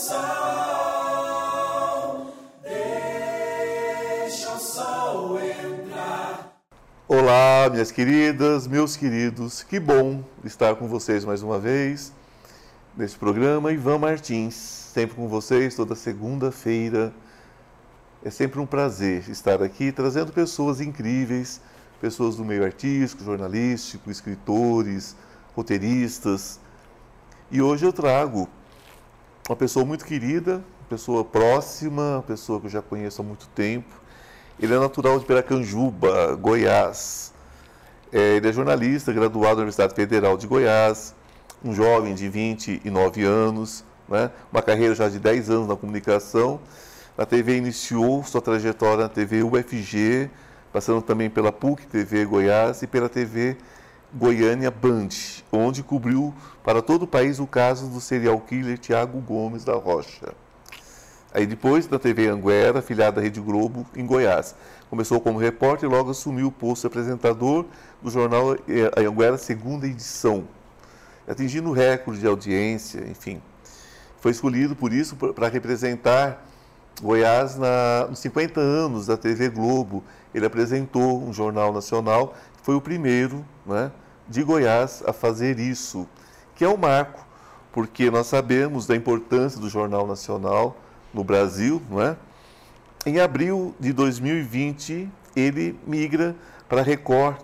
sol, deixa o sol entrar. Olá, minhas queridas, meus queridos, que bom estar com vocês mais uma vez neste programa. Ivan Martins, sempre com vocês, toda segunda-feira. É sempre um prazer estar aqui trazendo pessoas incríveis, pessoas do meio artístico, jornalístico, escritores, roteiristas. E hoje eu trago uma pessoa muito querida, pessoa próxima, uma pessoa que eu já conheço há muito tempo. Ele é natural de Piracanjuba, Goiás. É, ele é jornalista, graduado na Universidade Federal de Goiás, um jovem de 29 anos, né? uma carreira já de 10 anos na comunicação. Na TV iniciou sua trajetória na TV UFG, passando também pela PUC TV Goiás e pela TV Goiânia Band, onde cobriu para todo o país o caso do serial killer Tiago Gomes da Rocha. Aí depois da TV Anguera, filiada da Rede Globo, em Goiás. Começou como repórter e logo assumiu o posto de apresentador do jornal eh, Anguera, segunda edição, atingindo recorde de audiência, enfim. Foi escolhido, por isso, para representar Goiás na, nos 50 anos da TV Globo. Ele apresentou um jornal nacional, foi o primeiro né, de Goiás a fazer isso, que é um marco, porque nós sabemos da importância do Jornal Nacional no Brasil. Não é? Em abril de 2020, ele migra para Record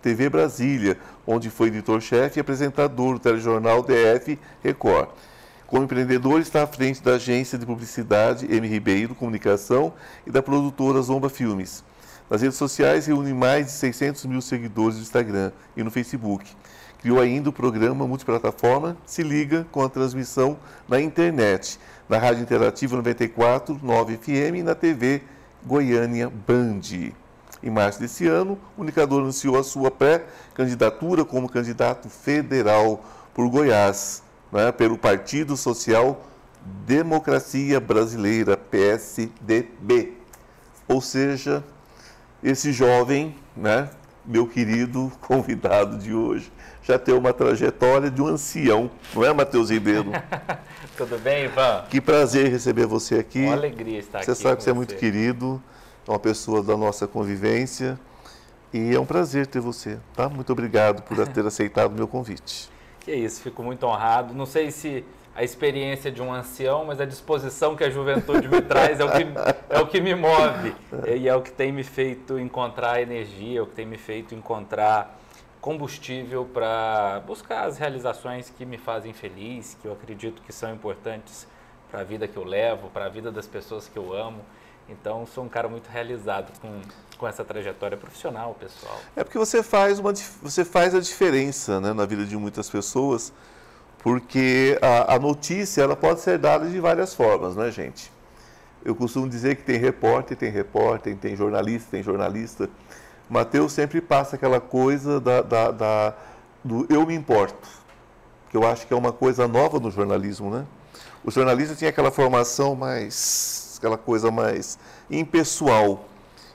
TV Brasília, onde foi editor-chefe e apresentador do telejornal DF Record. Como empreendedor, está à frente da agência de publicidade M. Ribeiro Comunicação e da produtora Zomba Filmes. Nas redes sociais, reúne mais de 600 mil seguidores no Instagram e no Facebook. Criou ainda o programa multiplataforma Se Liga com a transmissão na internet, na Rádio Interativa 94, 9 FM e na TV Goiânia Band. Em março desse ano, o indicador anunciou a sua pré-candidatura como candidato federal por Goiás, né, pelo Partido Social Democracia Brasileira, PSDB. Ou seja, esse jovem, né, meu querido convidado de hoje, já tem uma trajetória de um ancião, não é, Matheus Ribeiro? Tudo bem, Ivan? Que prazer receber você aqui. Uma alegria estar você aqui. Você sabe que você é muito querido, é uma pessoa da nossa convivência e é um prazer ter você, tá? Muito obrigado por ter aceitado o meu convite. Que isso, fico muito honrado. Não sei se a experiência de um ancião, mas a disposição que a juventude me traz é o que, é o que me move e é o que tem me feito encontrar energia, é o que tem me feito encontrar combustível para buscar as realizações que me fazem feliz, que eu acredito que são importantes para a vida que eu levo, para a vida das pessoas que eu amo. Então, sou um cara muito realizado com, com essa trajetória profissional, pessoal. É porque você faz, uma, você faz a diferença né, na vida de muitas pessoas, porque a, a, notícia ela pode ser dada de várias formas, não é, gente? Eu costumo dizer que tem repórter, tem repórter, tem jornalista, tem jornalista. Mateus sempre passa aquela coisa da, da, da, do eu me importo, que eu acho que é uma coisa nova no jornalismo, né? O jornalista tinha aquela formação mais, aquela coisa mais impessoal,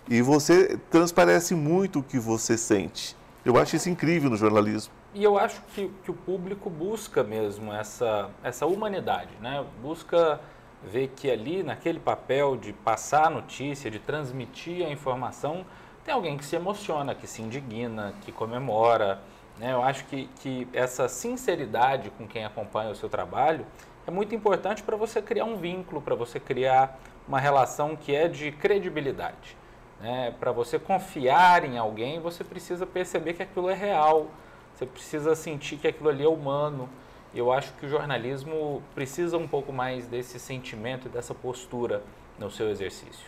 e você transparece muito o que você sente. Eu acho isso incrível no jornalismo. E eu acho que, que o público busca mesmo essa, essa humanidade, né? Busca ver que ali, naquele papel de passar a notícia, de transmitir a informação, tem alguém que se emociona, que se indigna, que comemora. Né? Eu acho que, que essa sinceridade com quem acompanha o seu trabalho é muito importante para você criar um vínculo, para você criar uma relação que é de credibilidade. Né? Para você confiar em alguém, você precisa perceber que aquilo é real, você precisa sentir que aquilo ali é humano. Eu acho que o jornalismo precisa um pouco mais desse sentimento e dessa postura no seu exercício.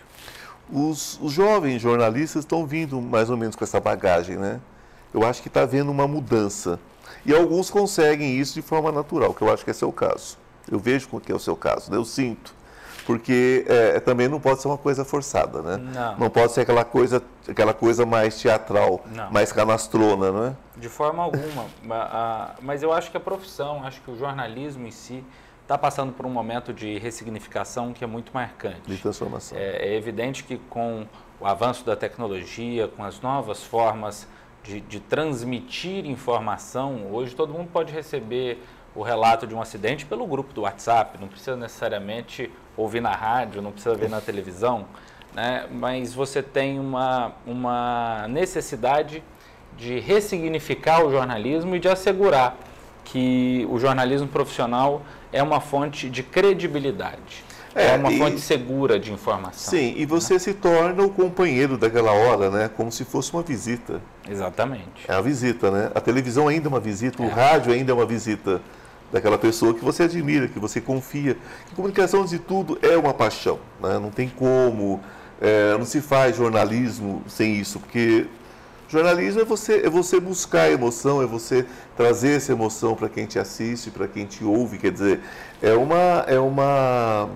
Os, os jovens jornalistas estão vindo mais ou menos com essa bagagem, né? Eu acho que está havendo uma mudança. E alguns conseguem isso de forma natural, que eu acho que é seu caso. Eu vejo que é o seu caso, né? eu sinto porque é, também não pode ser uma coisa forçada, né? Não. Não pode ser aquela coisa, aquela coisa mais teatral, Não. mais canastrona, não é? De forma alguma. Mas eu acho que a profissão, acho que o jornalismo em si está passando por um momento de ressignificação que é muito marcante. De transformação. É, é evidente que com o avanço da tecnologia, com as novas formas de, de transmitir informação, hoje todo mundo pode receber o relato de um acidente pelo grupo do WhatsApp, não precisa necessariamente ouvir na rádio, não precisa ver na televisão, né? mas você tem uma, uma necessidade de ressignificar o jornalismo e de assegurar que o jornalismo profissional é uma fonte de credibilidade. É, é uma e, fonte segura de informação. Sim, e você né? se torna o companheiro daquela hora, né? Como se fosse uma visita. Exatamente. É a visita, né? A televisão ainda é uma visita, é. o rádio ainda é uma visita daquela pessoa que você admira, que você confia. A comunicação de tudo é uma paixão, né? Não tem como, é, não se faz jornalismo sem isso, porque Jornalismo é você, é você buscar emoção, é você trazer essa emoção para quem te assiste, para quem te ouve. Quer dizer, é uma, é uma.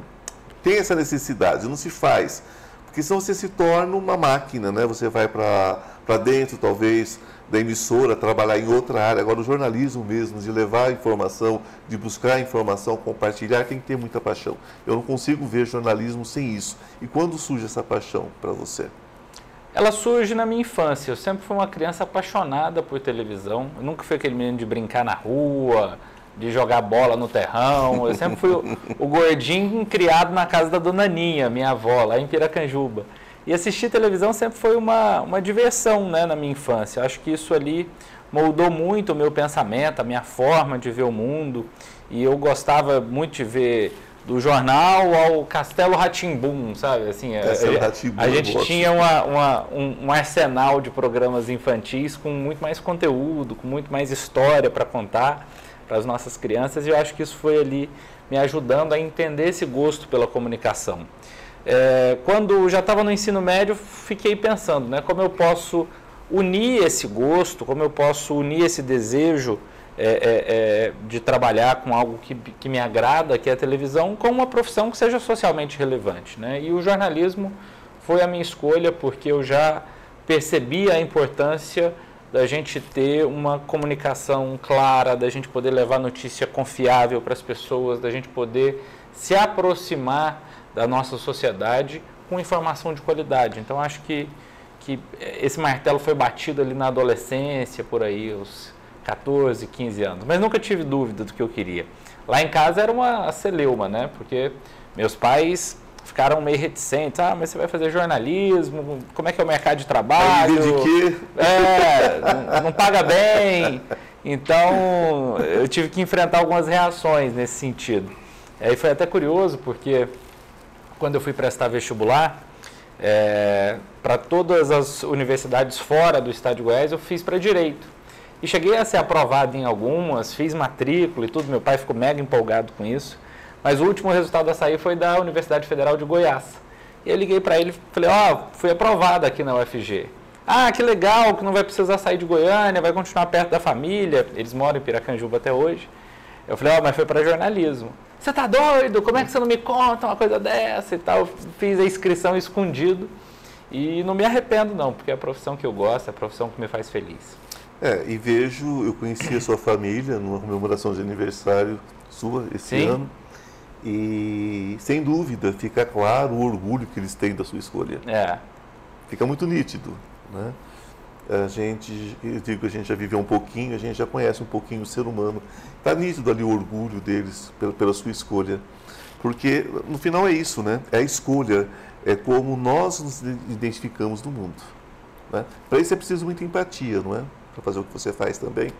Tem essa necessidade, não se faz. Porque senão você se torna uma máquina, né? Você vai para dentro, talvez, da emissora, trabalhar em outra área. Agora, o jornalismo mesmo, de levar informação, de buscar informação, compartilhar, tem que ter muita paixão. Eu não consigo ver jornalismo sem isso. E quando surge essa paixão para você? Ela surge na minha infância. Eu sempre fui uma criança apaixonada por televisão. Eu nunca fui aquele menino de brincar na rua, de jogar bola no terrão. Eu sempre fui o, o gordinho criado na casa da dona Ninha, minha avó, lá em Piracanjuba. E assistir televisão sempre foi uma, uma diversão né, na minha infância. Eu acho que isso ali moldou muito o meu pensamento, a minha forma de ver o mundo. E eu gostava muito de ver do jornal ao Castelo Ratimbum, sabe? Assim, Castelo a, a, a gente tinha uma, uma, um, um, arsenal de programas infantis com muito mais conteúdo, com muito mais história para contar para as nossas crianças e eu acho que isso foi ali me ajudando a entender esse gosto pela comunicação. É, quando já estava no ensino médio, fiquei pensando, né, como eu posso unir esse gosto, como eu posso unir esse desejo é, é, é, de trabalhar com algo que, que me agrada, que é a televisão, com uma profissão que seja socialmente relevante. Né? E o jornalismo foi a minha escolha porque eu já percebi a importância da gente ter uma comunicação clara, da gente poder levar notícia confiável para as pessoas, da gente poder se aproximar da nossa sociedade com informação de qualidade. Então acho que, que esse martelo foi batido ali na adolescência, por aí, os 14, 15 anos, mas nunca tive dúvida do que eu queria. Lá em casa era uma celeuma, né? Porque meus pais ficaram meio reticentes. Ah, mas você vai fazer jornalismo? Como é que é o mercado de trabalho? De quê? É, não, não paga bem. Então, eu tive que enfrentar algumas reações nesse sentido. Aí foi até curioso, porque quando eu fui prestar vestibular, é, para todas as universidades fora do estado de Goiás, eu fiz para Direito. E cheguei a ser aprovado em algumas, fiz matrícula e tudo, meu pai ficou mega empolgado com isso. Mas o último resultado a sair foi da Universidade Federal de Goiás. E eu liguei para ele falei, ó, oh, fui aprovado aqui na UFG. Ah, que legal, que não vai precisar sair de Goiânia, vai continuar perto da família. Eles moram em Piracanjuba até hoje. Eu falei, ó, oh, mas foi para jornalismo. Você tá doido? Como é que você não me conta uma coisa dessa e tal? fiz a inscrição escondido e não me arrependo não, porque é a profissão que eu gosto, é a profissão que me faz feliz. É, e vejo, eu conheci a sua família numa comemoração de aniversário sua esse Sim. ano. E sem dúvida fica claro o orgulho que eles têm da sua escolha. É. Fica muito nítido, né? A gente, eu digo a gente já viveu um pouquinho, a gente já conhece um pouquinho o ser humano. Está nítido ali o orgulho deles pela, pela sua escolha. Porque no final é isso, né? É a escolha, é como nós nos identificamos no mundo. Né? Para isso é preciso muita empatia, não é? para fazer o que você faz também?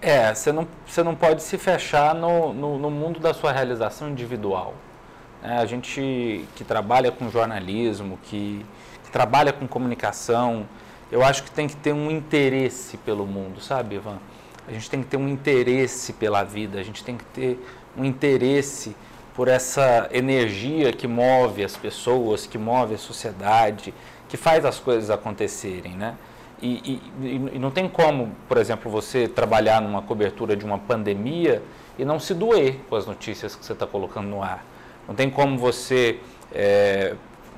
É, você não, você não pode se fechar no, no, no mundo da sua realização individual. É, a gente que trabalha com jornalismo, que, que, trabalha com comunicação, eu acho que tem que ter um interesse pelo mundo, sabe, Ivan? A gente tem que ter um interesse pela vida, a gente tem que ter um interesse por essa energia que move as pessoas, que move a sociedade, que faz as coisas acontecerem, né? E, e, e, não tem como, por exemplo, você trabalhar numa cobertura de uma pandemia e não se doer com as notícias que você está colocando no ar. Não tem como você é,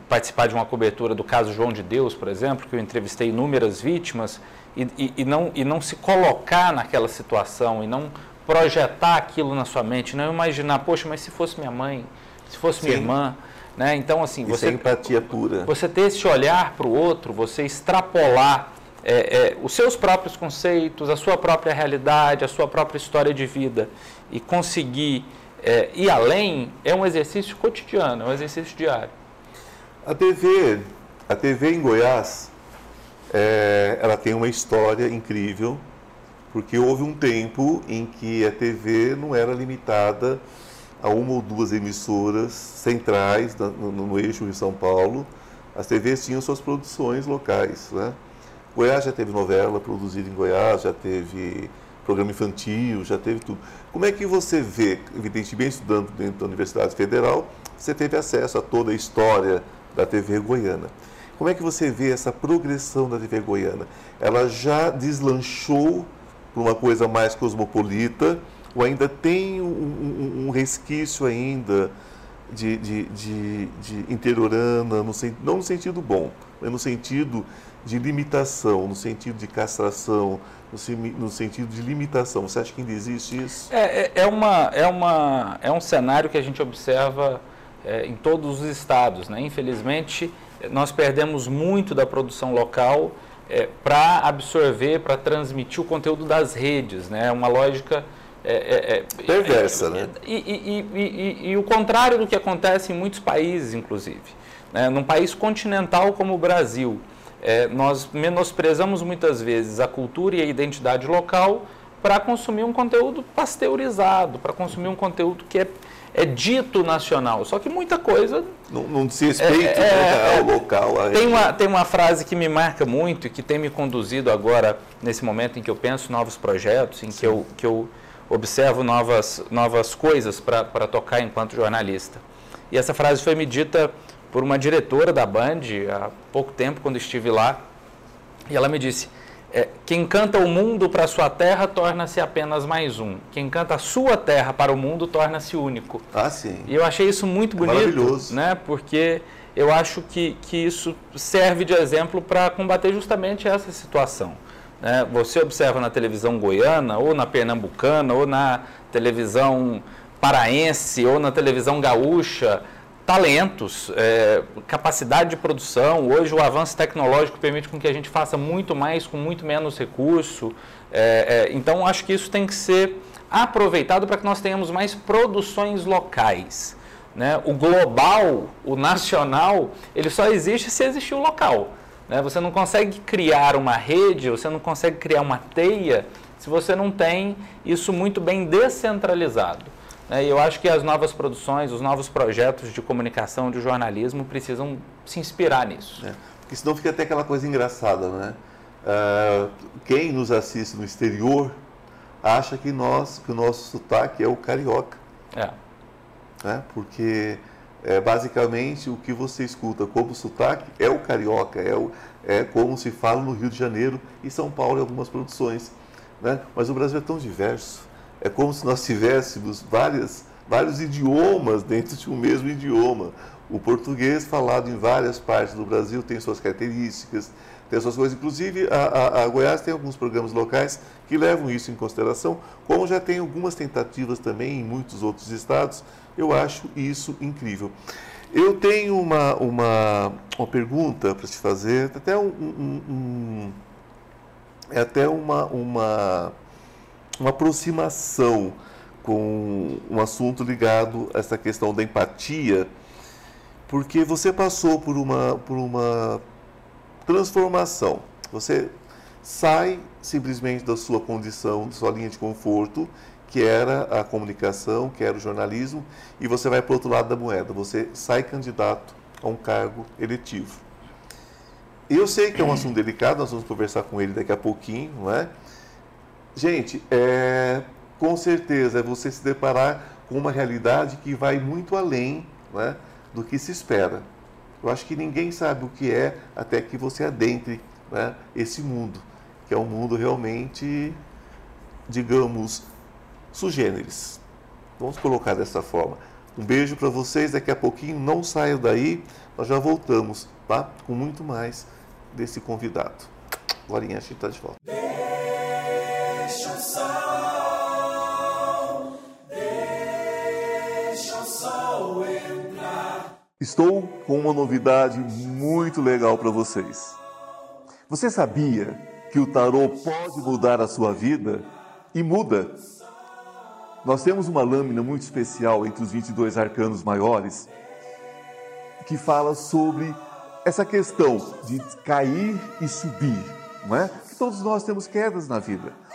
participar de uma cobertura do caso João de Deus, por exemplo, que eu entrevistei inúmeras vítimas, e, e, não, e não se colocar naquela situação, e não projetar aquilo na sua mente, não imaginar, poxa, mas se fosse minha mãe, se fosse Sim. minha irmã. Né? Então, assim, Isso você, é empatia pura. Você ter esse olhar para o outro, você extrapolar é, é, os seus próprios conceitos, a sua própria realidade, a sua própria história de vida e conseguir é, ir além é um exercício cotidiano, é um exercício diário. A TV, a TV em Goiás, é, ela tem uma história incrível, porque houve um tempo em que a TV não era limitada a uma ou duas emissoras centrais no, no, no eixo de São Paulo. As TVs tinham suas produções locais, né? Goiás já teve novela produzida em Goiás, já teve programa infantil, já teve tudo. Como é que você vê, evidentemente estudando dentro da Universidade Federal, você teve acesso a toda a história da TV goiana. Como é que você vê essa progressão da TV goiana? Ela já deslanchou para uma coisa mais cosmopolita ou ainda tem um, um, um resquício ainda de, de, de, de interiorana, no, não no sentido bom, mas no sentido de limitação, no sentido de castração, no, sentido de limitação. Você acha que ainda existe isso? É, é, é, uma, é, uma, é um cenário que a gente observa é, em todos os estados. Né? Infelizmente, nós perdemos muito da produção local é, para absorver, para transmitir o conteúdo das redes. Né? É uma lógica. É, é, é Perversa, né? E, e, e, e, o contrário do que acontece em muitos países, inclusive. Né? Num país continental como o Brasil, é, nós menosprezamos muitas vezes a cultura e a identidade local para consumir um conteúdo pasteurizado, para consumir um conteúdo que é, é dito nacional. Só que muita coisa. Não, não se respeita é, né, ao local. tem, uma, tem uma frase que me marca muito e que tem me conduzido agora, nesse momento em que eu penso novos projetos, em que eu, que eu observo novas, novas coisas para tocar enquanto jornalista. E essa frase foi me dita por uma diretora da Band há pouco tempo, quando estive lá, e ela me disse: é, quem canta o mundo para a sua terra torna-se apenas mais um. Quem canta a sua terra para o mundo torna-se único. Ah, sim. E eu achei isso muito bonito, Maravilhoso. né? Porque eu acho que, que isso serve de exemplo para combater justamente essa situação. Né? Você observa na televisão goiana, ou na pernambucana, ou na televisão paraense, ou na televisão gaúcha, talentos, é, capacidade de produção. Hoje o avanço tecnológico permite com que a gente faça muito mais com muito menos recurso. É, é, então acho que isso tem que ser aproveitado para que nós tenhamos mais produções locais. Né? O global, o nacional, ele só existe se existir o local. Né? Você não consegue criar uma rede, você não consegue criar uma teia se você não tem isso muito bem descentralizado. Né? E eu acho que as novas produções, os novos projetos de comunicação, de jornalismo, precisam se inspirar nisso. É, porque senão fica até aquela coisa engraçada, né? Uh, quem nos assiste no exterior acha que, nós, que o nosso sotaque é o carioca. É. Né? Porque é, basicamente o que você escuta como sotaque é o carioca, é, o, é como se fala no Rio de Janeiro e São Paulo em algumas produções. Né? Mas o Brasil é tão diverso é como se nós tivéssemos várias, vários idiomas dentro de um mesmo idioma. O português falado em várias partes do Brasil tem suas características, tem suas coisas. Inclusive, a, a, a, Goiás tem alguns programas locais que levam isso em consideração, como já tem algumas tentativas também em muitos outros estados. Eu acho isso incrível. Eu tenho uma, uma, uma pergunta para te fazer, até um, um, um é até uma, uma uma aproximação com um assunto ligado a essa questão da empatia, porque você passou por uma, por uma transformação. Você sai simplesmente da sua condição, da sua linha de conforto, que era a comunicação, que era o jornalismo, e você vai para o outro lado da moeda. Você sai candidato a um cargo eletivo. Eu sei que é um assunto delicado, nós vamos conversar com ele daqui a pouquinho, não é? Gente, é, com certeza é você se deparar com uma realidade que vai muito além né, do que se espera. Eu acho que ninguém sabe o que é até que você adentre né, esse mundo, que é um mundo realmente, digamos, sugêneres. Vamos colocar dessa forma. Um beijo para vocês, daqui a pouquinho não saiam daí, nós já voltamos, tá? Com muito mais desse convidado. Agora a gente está de volta. Estou com uma novidade muito legal para vocês. Você sabia que o tarô pode mudar a sua vida? E muda. Nós temos uma lâmina muito especial entre os 22 arcanos maiores que fala sobre essa questão de cair e subir, não é? Que todos nós temos quedas na vida.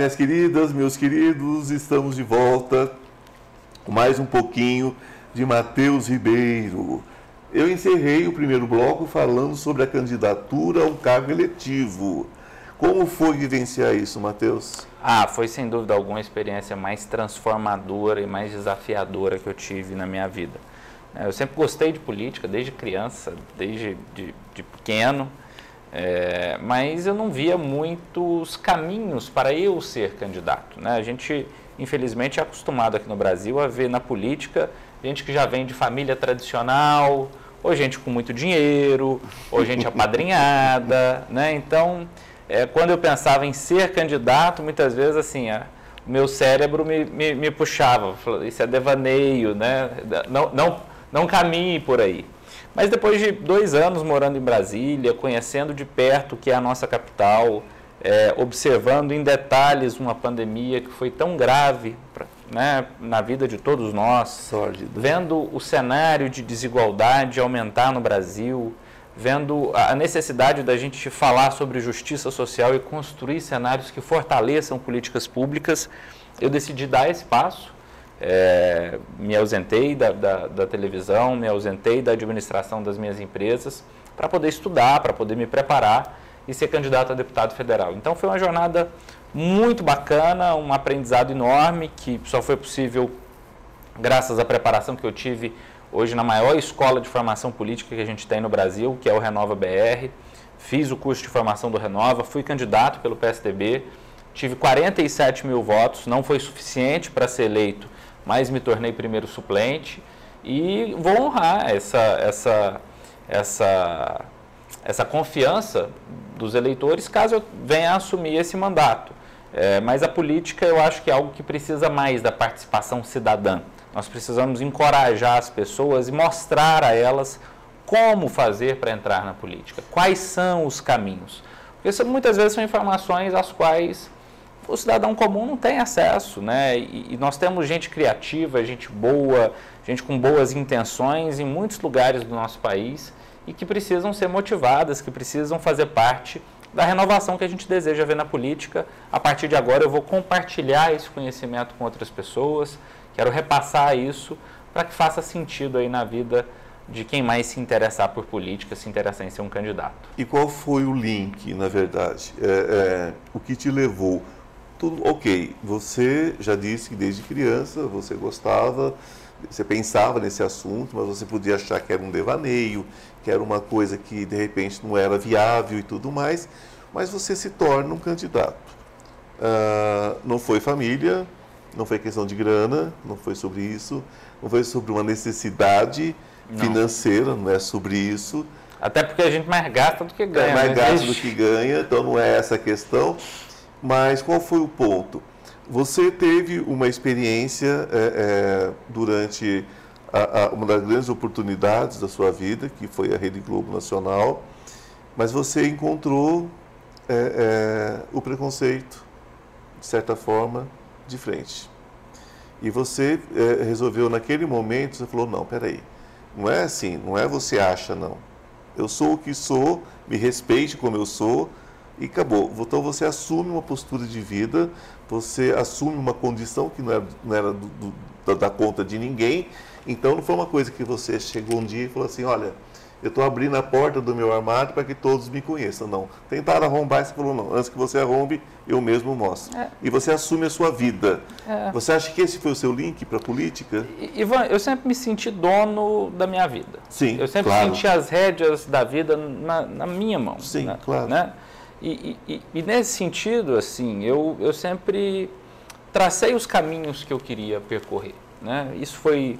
minhas queridas, meus queridos, estamos de volta com mais um pouquinho de Matheus Ribeiro. Eu encerrei o primeiro bloco falando sobre a candidatura a um cargo eletivo. Como foi vivenciar isso, Matheus? Ah, foi sem dúvida alguma a experiência mais transformadora e mais desafiadora que eu tive na minha vida. Eu sempre gostei de política, desde criança, desde de, de pequeno, é, mas eu não via muitos caminhos para eu ser candidato. Né? A gente, infelizmente, é acostumado aqui no Brasil a ver na política gente que já vem de família tradicional, ou gente com muito dinheiro, ou gente apadrinhada, né? Então, é, quando eu pensava em ser candidato, muitas vezes assim, o meu cérebro me, me, me puxava, falou, isso é devaneio, né? Não, não, não caminhe por aí. Mas depois de dois anos morando em Brasília, conhecendo de perto o que é a nossa capital, é, observando em detalhes uma pandemia que foi tão grave pra, né, na vida de todos nós, Sórdido. vendo o cenário de desigualdade aumentar no Brasil, vendo a necessidade da gente falar sobre justiça social e construir cenários que fortaleçam políticas públicas, eu decidi dar esse passo. É, me ausentei da, da, da televisão, me ausentei da administração das minhas empresas para poder estudar, para poder me preparar e ser candidato a deputado federal. Então foi uma jornada muito bacana, um aprendizado enorme que só foi possível graças à preparação que eu tive hoje na maior escola de formação política que a gente tem no Brasil, que é o Renova BR. Fiz o curso de formação do Renova, fui candidato pelo PSDB, tive 47 mil votos, não foi suficiente para ser eleito, mas me tornei primeiro suplente e vou honrar essa, essa, essa, essa confiança dos eleitores caso eu venha a assumir esse mandato. É, mas a política eu acho que é algo que precisa mais da participação cidadã. Nós precisamos encorajar as pessoas e mostrar a elas como fazer para entrar na política, quais são os caminhos. Porque muitas vezes são informações às quais o cidadão comum não tem acesso, né? E, e nós temos gente criativa, gente boa, gente com boas intenções em muitos lugares do nosso país e que precisam ser motivadas, que precisam fazer parte da renovação que a gente deseja ver na política. A partir de agora eu vou compartilhar esse conhecimento com outras pessoas, quero repassar isso para que faça sentido aí na vida de quem mais se interessar por política, se interessar em ser um candidato. E qual foi o link, na verdade? É, é, o que te levou? Tudo, ok, você já disse que desde criança você gostava, você pensava nesse assunto, mas você podia achar que era um devaneio, que era uma coisa que de repente não era viável e tudo mais, mas você se torna um candidato. Ah, não foi família, não foi questão de grana, não foi sobre isso, não foi sobre uma necessidade Não. financeira, não é sobre isso. Até porque a gente mais gasta do que ganha. É mais né? gasto do que ganha, então não é essa a questão. Mas qual foi o ponto? Você teve uma experiência é, é, durante a, a, uma das grandes oportunidades da sua vida, que foi a Rede Globo Nacional, mas você encontrou é, é, o preconceito, de certa forma, de frente. E você é, resolveu naquele momento, você falou, não, peraí, não é assim, não é você acha, não. Eu sou o que sou, me respeite como eu sou, e acabou. Então você assume uma postura de vida, você assume uma condição que não era, não era do, do, da, da conta de ninguém. Então não foi uma coisa que você chegou um dia e falou assim, olha, eu estou abrindo a porta do meu armário para que todos me conheçam. Não. Tentaram arrombar e você falou, não, antes que você arrombe, eu mesmo mostro. É. E você assume a sua vida. É. Você acha que esse foi o seu link para a política? Ivan, eu sempre me senti dono da minha vida. Sim, Eu sempre claro. senti as rédeas da vida na, na minha mão. Sim, né? claro. Né? E, e, e, nesse sentido, assim, eu, eu sempre tracei os caminhos que eu queria percorrer. Né? Isso foi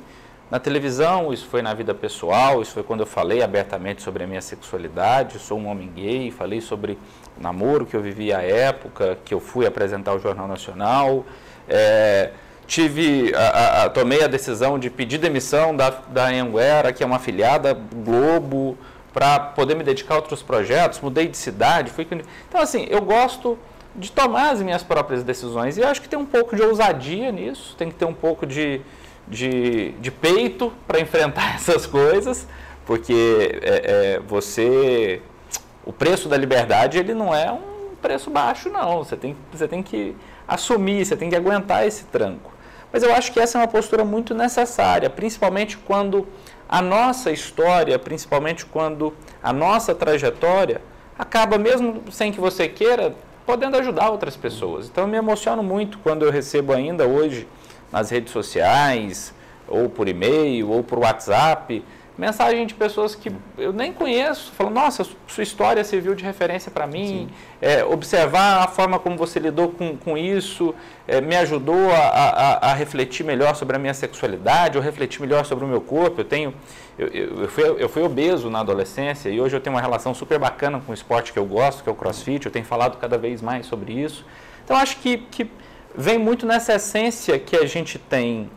na televisão, isso foi na vida pessoal, isso foi quando eu falei abertamente sobre a minha sexualidade, sou um homem gay, falei sobre o namoro que eu vivi à época, que eu fui apresentar o Jornal Nacional. É, tive, a, a, tomei a decisão de pedir demissão da, da Anguera, que é uma afiliada Globo, para poder me dedicar a outros projetos, mudei de cidade, fui... Então, assim, eu gosto de tomar as minhas próprias decisões e acho que tem um pouco de ousadia nisso, tem que ter um pouco de, de, de peito para enfrentar essas coisas, porque é, é, você... O preço da liberdade, ele não é um preço baixo, não. Você tem, você tem que assumir, você tem que aguentar esse tranco. Mas eu acho que essa é uma postura muito necessária, principalmente quando a nossa história, principalmente quando a nossa trajetória acaba, mesmo sem que você queira, podendo ajudar outras pessoas. Então eu me emociono muito quando eu recebo ainda hoje nas redes sociais, ou por e-mail, ou por WhatsApp, mensagem de pessoas que eu nem conheço, falando, nossa, sua história serviu de referência para mim, é, observar a forma como você lidou com, com isso, é, me ajudou a, a, a, refletir melhor sobre a minha sexualidade, ou refletir melhor sobre o meu corpo. Eu tenho, eu, eu, fui, eu fui obeso na adolescência e hoje eu tenho uma relação super bacana com o esporte que eu gosto, que é o crossfit, eu tenho falado cada vez mais sobre isso. Então acho que, que vem muito nessa essência que a gente tem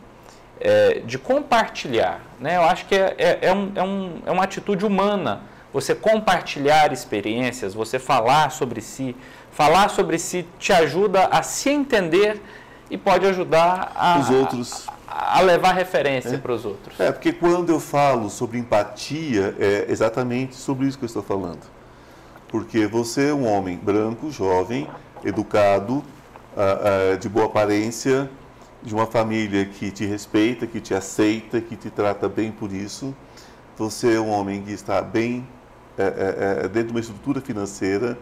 é, de compartilhar. Né? Eu acho que é, é, é, um, é, um, é uma atitude humana você compartilhar experiências, você falar sobre si. Falar sobre si te ajuda a se entender e pode ajudar a, os outros. a, a levar referência é. para os outros. É, porque quando eu falo sobre empatia, é exatamente sobre isso que eu estou falando. Porque você é um homem branco, jovem, educado, uh, uh, de boa aparência, de uma família que te respeita, que te aceita, que te trata bem por isso. Você é um homem que está bem é, é, é, dentro de uma estrutura financeira,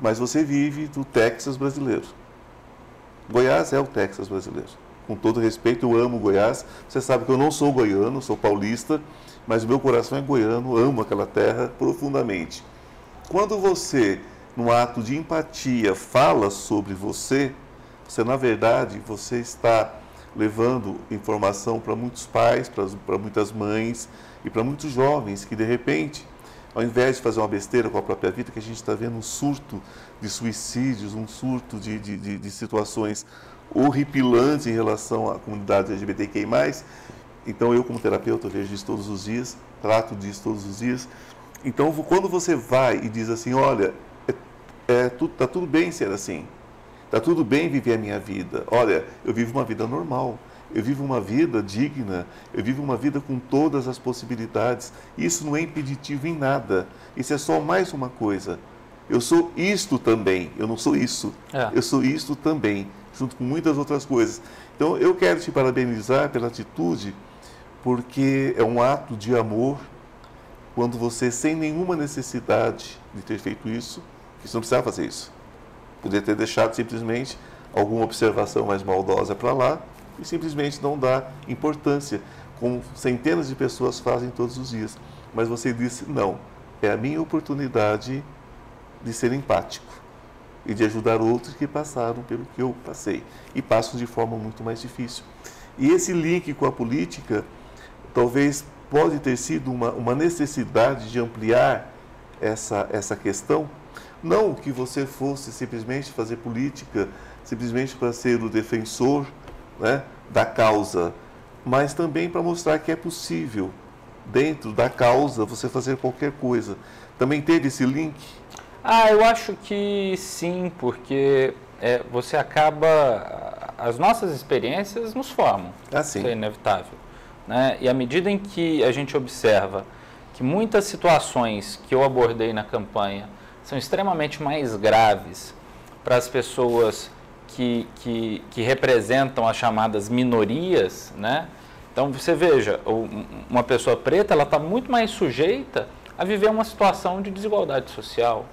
mas você vive do Texas brasileiro. Goiás é o Texas brasileiro. Com todo respeito, eu amo Goiás. Você sabe que eu não sou goiano, sou paulista, mas meu coração é goiano, amo aquela terra profundamente. Quando você, no ato de empatia, fala sobre você, você, na verdade, você está levando informação para muitos pais, para muitas mães e para muitos jovens que, de repente, ao invés de fazer uma besteira com a própria vida, que a gente está vendo um surto de suicídios, um surto de, de, de, de situações horripilantes em relação à comunidade LGBTQI+. Então, eu como terapeuta vejo isso todos os dias, trato disso todos os dias. Então, quando você vai e diz assim, olha, é, é, tá tudo bem ser assim, Está tudo bem viver a minha vida. Olha, eu vivo uma vida normal. Eu vivo uma vida digna. Eu vivo uma vida com todas as possibilidades. Isso não é impeditivo em nada. Isso é só mais uma coisa. Eu sou isto também. Eu não sou isso. É. Eu sou isto também, junto com muitas outras coisas. Então, eu quero te parabenizar pela atitude, porque é um ato de amor quando você, sem nenhuma necessidade de ter feito isso, você não precisava fazer isso Podia ter deixado simplesmente alguma observação mais maldosa para lá e simplesmente não dar importância, como centenas de pessoas fazem todos os dias. Mas você disse: não, é a minha oportunidade de ser empático e de ajudar outros que passaram pelo que eu passei e passam de forma muito mais difícil. E esse link com a política talvez pode ter sido uma, uma necessidade de ampliar essa, essa questão não que você fosse simplesmente fazer política, simplesmente para ser o defensor né, da causa, mas também para mostrar que é possível, dentro da causa, você fazer qualquer coisa. Também teve esse link? Ah, eu acho que sim, porque é, você acaba. As nossas experiências nos formam. Ah, sim. Isso é inevitável. Né? E à medida em que a gente observa que muitas situações que eu abordei na campanha são extremamente mais graves para as pessoas que, que, que representam as chamadas minorias, né? Então você veja, uma pessoa preta ela está muito mais sujeita a viver uma situação de desigualdade social.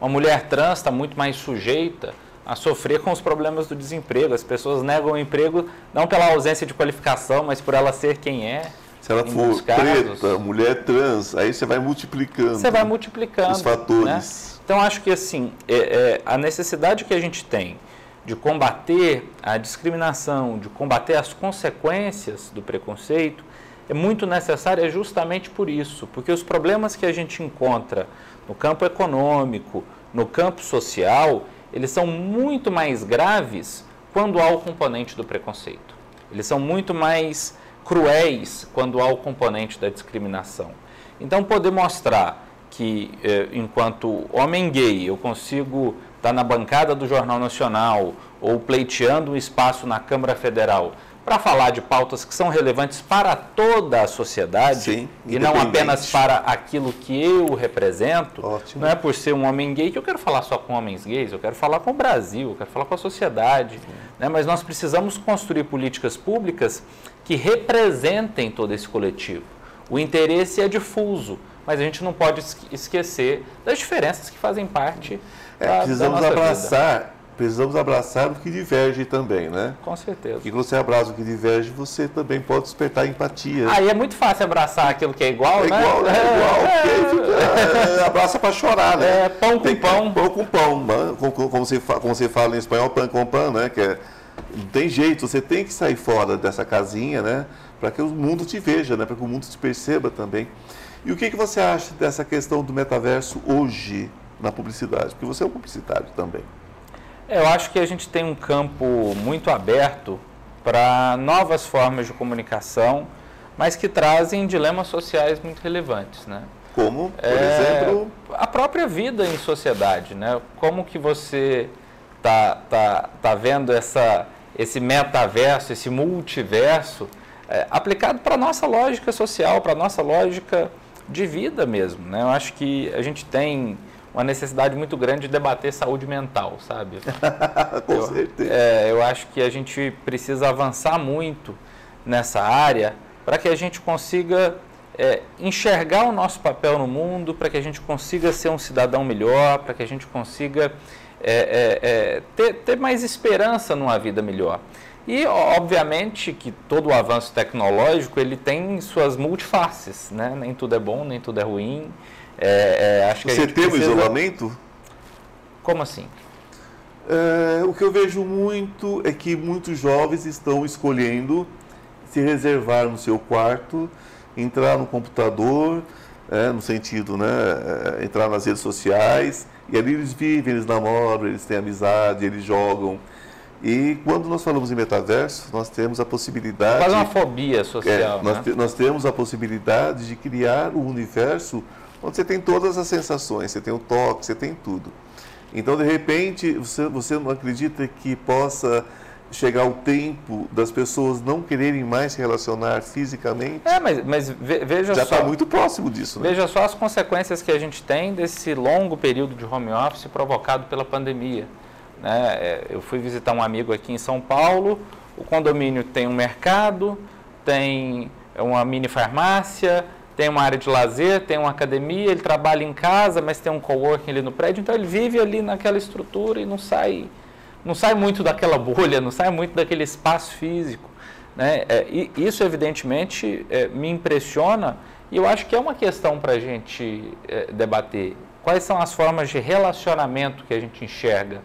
Uma mulher trans está muito mais sujeita a sofrer com os problemas do desemprego. As pessoas negam o emprego não pela ausência de qualificação, mas por ela ser quem é. Se ela for preta, mulher trans, aí você vai multiplicando. Você vai multiplicando. Os fatores. Né? Então, acho que assim, é, é, a necessidade que a gente tem de combater a discriminação, de combater as consequências do preconceito, é muito necessária justamente por isso, porque os problemas que a gente encontra no campo econômico, no campo social, eles são muito mais graves quando há o componente do preconceito. Eles são muito mais cruéis quando há o componente da discriminação. Então, poder mostrar que, eh, enquanto homem gay, eu consigo estar na bancada do Jornal Nacional ou pleiteando um espaço na Câmara Federal para falar de pautas que são relevantes para toda a sociedade Sim, e não apenas para aquilo que eu represento. Ótimo. Não é por ser um homem gay que eu quero falar só com homens gays, eu quero falar com o Brasil, eu quero falar com a sociedade. Né? Mas nós precisamos construir políticas públicas que representem todo esse coletivo. O interesse é difuso, mas a gente não pode esquecer das diferenças que fazem parte é, da, precisamos da abraçar vida precisamos abraçar o que diverge também, né? Com certeza. E quando você abraça o que diverge, você também pode despertar empatia. Aí é muito fácil abraçar aquilo que é igual, é né? Igual, é, é igual, é, é, abraça para chorar, né? É, pão com Tem, pão. Pão com pão, né? como, como, você, como você fala em espanhol, pão com pão, né? Que é, não tem jeito, você tem que sair fora dessa casinha, né? Para que o mundo te veja, né? Para que o mundo te perceba também. E o que, que você acha dessa questão do metaverso hoje na publicidade? Porque você é um publicitário também. É, eu acho que a gente tem um campo muito aberto para novas formas de comunicação, mas que trazem dilemas sociais muito relevantes, né? Como, por é, exemplo, a própria vida em sociedade, né? Como que você tá tá, tá vendo essa esse metaverso, esse multiverso é, aplicado para a nossa lógica social, para a nossa lógica de vida mesmo. Né? Eu acho que a gente tem uma necessidade muito grande de debater saúde mental, sabe? Com eu, certeza. É, eu acho que a gente precisa avançar muito nessa área para que a gente consiga é, enxergar o nosso papel no mundo, para que a gente consiga ser um cidadão melhor, para que a gente consiga é, é, é, ter, ter mais esperança numa vida melhor. E, obviamente, que todo o avanço tecnológico ele tem suas multifaces, né? Nem tudo é bom, nem tudo é ruim. É, é, acho que Você teve precisa... isolamento? Como assim? É, o que eu vejo muito é que muitos jovens estão escolhendo se reservar no seu quarto, entrar no computador, é, no sentido, né, é, entrar nas redes sociais, e ali eles vivem, eles namoram, eles têm amizade, eles jogam. E quando nós falamos em metaverso, nós temos a possibilidade. Quase uma fobia social. É, nós, né? nós temos a possibilidade de criar um universo onde você tem todas as sensações, você tem o toque, você tem tudo. Então, de repente, você, você não acredita que possa chegar o tempo das pessoas não quererem mais se relacionar fisicamente? É, mas, mas veja Já só. Já está muito próximo disso, né? Veja só as consequências que a gente tem desse longo período de home office provocado pela pandemia. Né? É, eu fui visitar um amigo aqui em São Paulo, o condomínio tem um mercado, tem uma mini farmácia, tem uma área de lazer, tem uma academia, ele trabalha em casa, mas tem um coworking ali no prédio, então ele vive ali naquela estrutura e não sai, não sai muito daquela bolha, não sai muito daquele espaço físico. Né? É, e isso, evidentemente, é, me impressiona e eu acho que é uma questão para a gente é, debater. Quais são as formas de relacionamento que a gente enxerga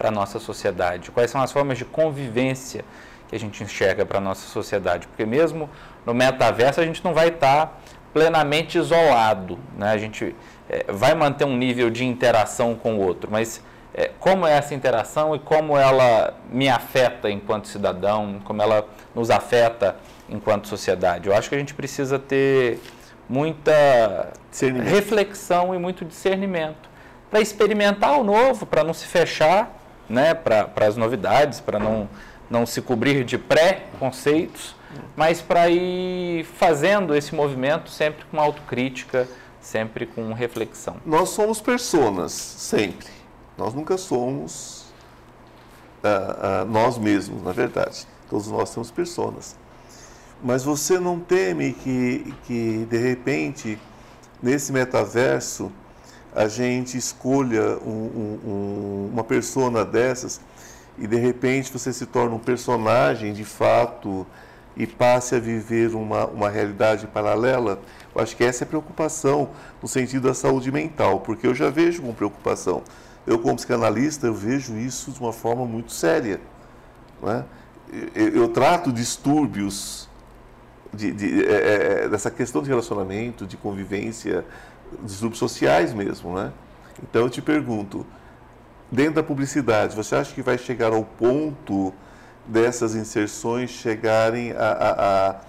para a nossa sociedade? Quais são as formas de convivência que a gente enxerga para a nossa sociedade? Porque mesmo no metaverso a gente não vai estar tá plenamente isolado. Né? A gente é, vai manter um nível de interação com o outro, mas é, como é essa interação e como ela me afeta enquanto cidadão, como ela nos afeta enquanto sociedade. Eu acho que a gente precisa ter muita reflexão e muito discernimento para experimentar o novo, para não se fechar né, para as novidades, para não, não se cobrir de pré-conceitos mas para ir fazendo esse movimento sempre com autocrítica, sempre com reflexão. Nós somos personas, sempre. Nós nunca somos ah, ah, nós mesmos, na verdade. Todos nós somos personas. Mas você não teme que, que de repente, nesse metaverso, a gente escolha um, um, uma persona dessas e de repente você se torna um personagem de fato e passe a viver uma, uma realidade paralela? Eu acho que essa é a preocupação no sentido da saúde mental, porque eu já vejo com preocupação. Eu, como psicanalista, eu vejo isso de uma forma muito séria. Né? Eu, eu trato distúrbios de, de, é, é, dessa questão de relacionamento, de convivência, distúrbios sociais mesmo, né? Então eu te pergunto, dentro da publicidade, você acha que vai chegar ao ponto dessas inserções chegarem a, a, a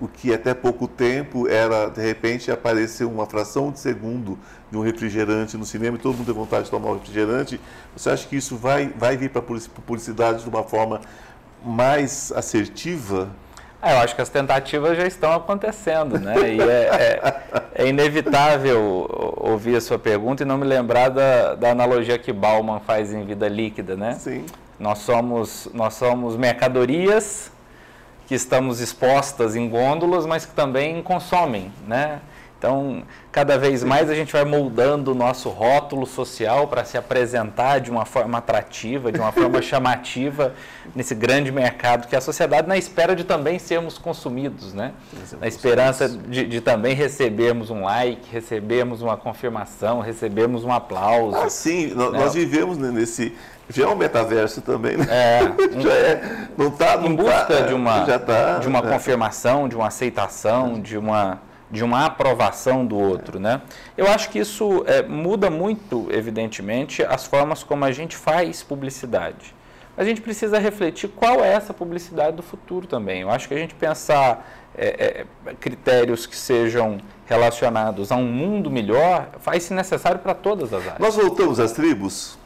o que até pouco tempo era, de repente, aparecer uma fração de segundo de um refrigerante no cinema e todo mundo tem vontade de tomar um refrigerante, você acha que isso vai, vai vir para a publicidade de uma forma mais assertiva? Ah, eu acho que as tentativas já estão acontecendo, né? E é, é, é, inevitável ouvir a sua pergunta e não me lembrar da, da analogia que Bauman faz em Vida Líquida, né? Sim. Nós somos, nós somos mercadorias que estamos expostas em gôndolas, mas que também consomem, né? Então, cada vez mais a gente vai moldando o nosso rótulo social para se apresentar de uma forma atrativa, de uma forma chamativa nesse grande mercado que é a sociedade, na espera de também sermos consumidos, né? Na esperança de, de também recebermos um like, recebermos uma confirmação, recebermos um aplauso. Ah, sim, né? nós vivemos nesse já é um metaverso também, né? É, já é, não tá, não em busca tá, de uma, tá, de uma é. confirmação, de uma aceitação, de uma de uma aprovação do outro, né? Eu acho que isso é, muda muito, evidentemente, as formas como a gente faz publicidade. A gente precisa refletir qual é essa publicidade do futuro também. Eu acho que a gente pensar é, é, critérios que sejam relacionados a um mundo melhor faz-se necessário para todas as áreas. Nós voltamos às tribos?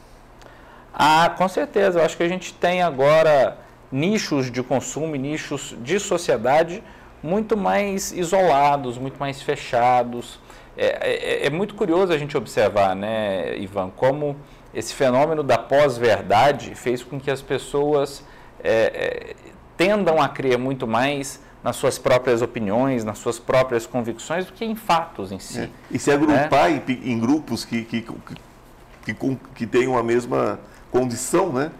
Ah, com certeza. Eu acho que a gente tem agora nichos de consumo, nichos de sociedade muito mais isolados, muito mais fechados. É, é, é, muito curioso a gente observar, né, Ivan, como esse fenômeno da pós-verdade fez com que as pessoas é, é tendam a crer muito mais nas suas próprias opiniões, nas suas próprias convicções, do que em fatos em si. É. E se agrupar em, em, grupos que, que, que, que, que tenham a mesma condição, né?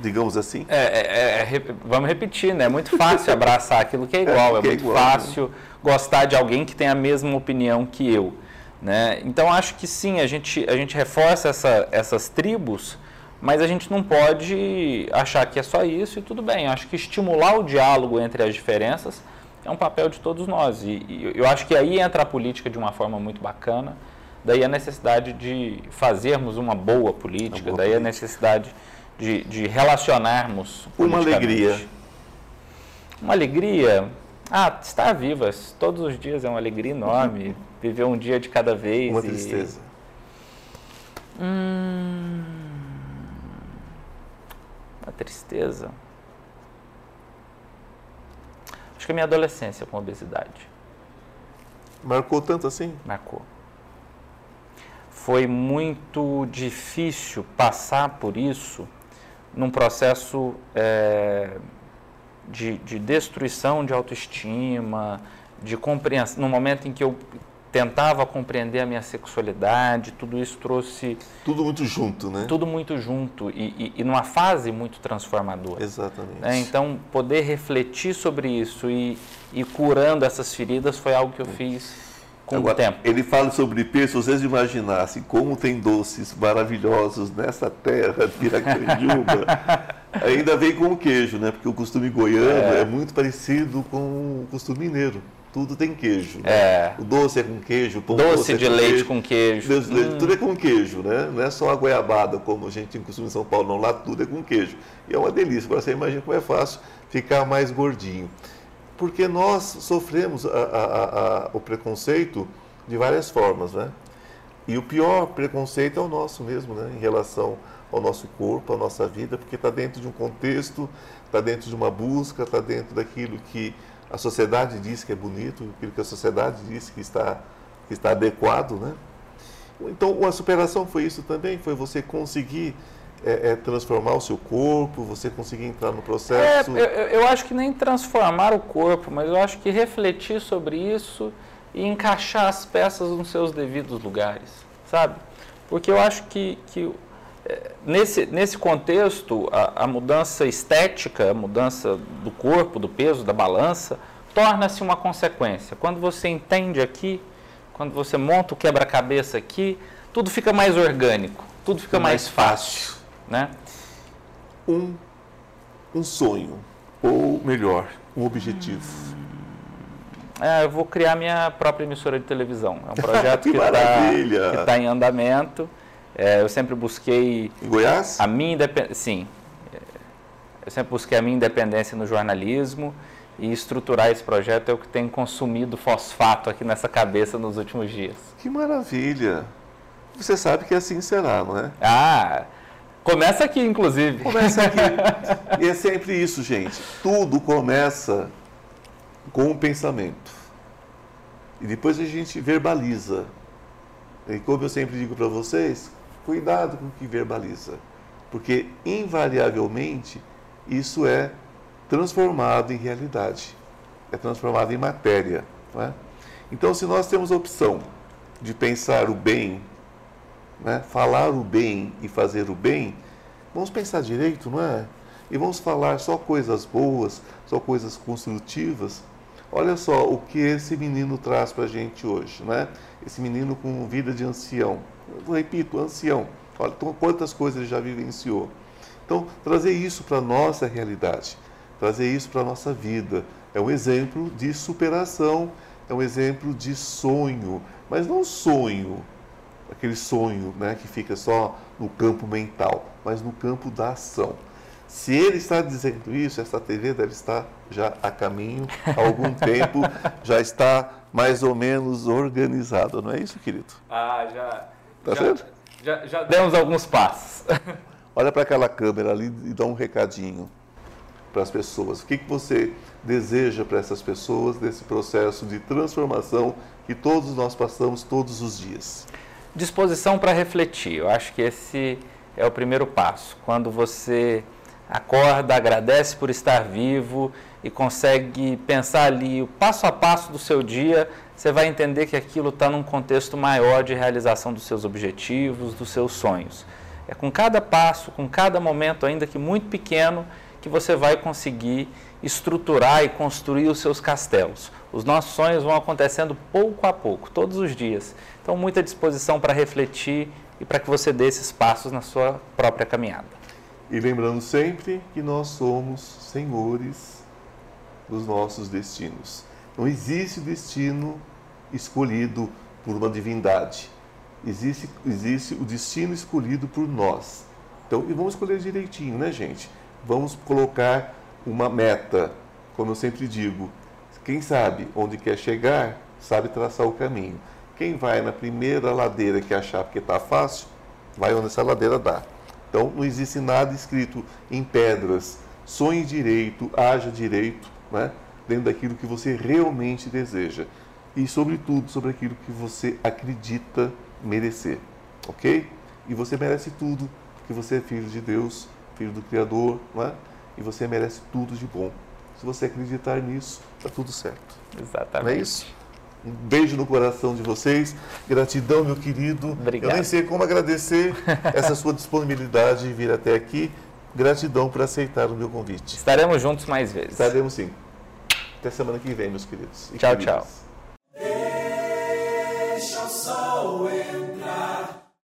Digamos assim? É, é, é, vamos repetir, né? É muito fácil abraçar aquilo que é igual, é, é muito igual, fácil né? gostar de alguém que tem a mesma opinião que eu. Né? Então acho que sim, a gente, a gente reforça essa, essas tribos, mas a gente não pode achar que é só isso e tudo bem. Acho que estimular o diálogo entre as diferenças é um papel de todos nós. E, e eu acho que aí entra a política de uma forma muito bacana. Daí a necessidade de fazermos uma boa política, uma boa daí política. a necessidade de, de relacionarmos. Uma alegria. Uma alegria. Ah, estar vivas. Todos os dias é uma alegria enorme. Viver um dia de cada vez. Uma tristeza. Hum, uma tristeza. Acho que a minha adolescência com obesidade. Marcou tanto assim? Marcou foi muito difícil passar por isso num processo é, de, de, destruição de autoestima, de compreensão, no momento em que eu tentava compreender a minha sexualidade, tudo isso trouxe... Tudo muito junto, né? Tudo muito junto e, e, e numa fase muito transformadora. Exatamente. Né? Então, poder refletir sobre isso e, e curando essas feridas foi algo que eu fiz com Agora, o tempo. Ele fala sobre peixe, vocês imaginassem como tem doces maravilhosos nessa terra de Piracanjuba. Ainda vem com o queijo, né? Porque o costume goiano é, é muito parecido com o costume mineiro tudo tem queijo. Né? É. O doce é com queijo, o pão doce, doce é de com leite queijo, com queijo. Doce hum. Tudo é com queijo, né? Não é só a goiabada, como a gente tem costume em São Paulo, não. Lá tudo é com queijo. E é uma delícia. Agora você imagina como é fácil ficar mais gordinho porque nós sofremos a, a, a, o preconceito de várias formas, né? E o pior preconceito é o nosso mesmo, né? Em relação ao nosso corpo, à nossa vida, porque está dentro de um contexto, está dentro de uma busca, está dentro daquilo que a sociedade diz que é bonito, aquilo que a sociedade diz que está que está adequado, né? Então, a superação foi isso também? Foi você conseguir é, é, transformar o seu corpo, você conseguir entrar no processo? É, eu, eu, acho que nem transformar o corpo, mas eu acho que refletir sobre isso e encaixar as peças nos seus devidos lugares, sabe? Porque eu acho que, que é, nesse, nesse contexto, a, a mudança estética, a mudança do corpo, do peso, da balança, torna-se uma consequência. Quando você entende aqui, quando você monta o quebra-cabeça aqui, tudo fica mais orgânico, tudo fica mais, mais fácil né? Um, um sonho, ou melhor, um objetivo. É, eu vou criar minha própria emissora de televisão. É um projeto que está tá em andamento. É, eu sempre busquei. Em Goiás? A minha independência. Sim. Eu sempre busquei a minha independência no jornalismo e estruturar esse projeto é o que tem consumido fosfato aqui nessa cabeça nos últimos dias. Que maravilha! Você sabe que assim será, não é? Ah, Começa aqui, inclusive. Começa aqui. e é sempre isso, gente. Tudo começa com um pensamento. E depois a gente verbaliza. E como eu sempre digo para vocês, cuidado com o que verbaliza. Porque, invariavelmente, isso é transformado em realidade. É transformado em matéria. É? Então, se nós temos a opção de pensar o bem né? falar o bem e fazer o bem, vamos pensar direito, não é? E vamos falar só coisas boas, só coisas construtivas. Olha só o que esse menino traz para a gente hoje, né? Esse menino com vida de ancião. Eu repito, ancião. Olha então, quantas coisas ele já vivenciou. Então, trazer isso para a nossa realidade, trazer isso para a nossa vida, é um exemplo de superação, é um exemplo de sonho, mas não sonho aquele sonho né, que fica só no campo mental, mas no campo da ação. Se ele está dizendo isso, essa TV deve estar já a caminho há algum tempo, já está mais ou menos organizada, não é isso, querido? Ah, já. Tá já, certo? Já, já demos alguns passos. Olha para aquela câmera ali e dá um recadinho para as pessoas. O que, que você deseja para essas pessoas nesse processo de transformação que todos nós passamos todos os dias? Disposição para refletir. Eu acho que esse é o primeiro passo. Quando você acorda, agradece por estar vivo e consegue pensar ali o passo a passo do seu dia, você vai entender que aquilo está num contexto maior de realização dos seus objetivos, dos seus sonhos. É com cada passo, com cada momento, ainda que muito pequeno, que você vai conseguir estruturar e construir os seus castelos. Os nossos sonhos vão acontecendo pouco a pouco, todos os dias. Então, muita disposição para refletir e para que você dê esses passos na sua própria caminhada. E lembrando sempre que nós somos senhores dos nossos destinos. Não existe destino escolhido por uma divindade. Existe, existe o destino escolhido por nós. Então, e vamos escolher direitinho, né, gente? Vamos colocar uma meta, como eu sempre digo. Quem sabe onde quer chegar, sabe traçar o caminho. Quem vai na primeira ladeira que achar porque está fácil, vai onde essa ladeira dá. Então não existe nada escrito em pedras. Sonhe direito, haja direito, né? dentro daquilo que você realmente deseja. E, sobretudo, sobre aquilo que você acredita merecer. Ok? E você merece tudo, porque você é filho de Deus, filho do Criador, não é? e você merece tudo de bom. Se você acreditar nisso, está tudo certo. Exatamente. Não é isso? Um beijo no coração de vocês. Gratidão, meu querido. Obrigado. Eu nem sei como agradecer essa sua disponibilidade de vir até aqui. Gratidão por aceitar o meu convite. Estaremos juntos mais vezes. Estaremos sim. Até semana que vem, meus queridos. tchau, queridas. tchau. Deixa o sol entrar.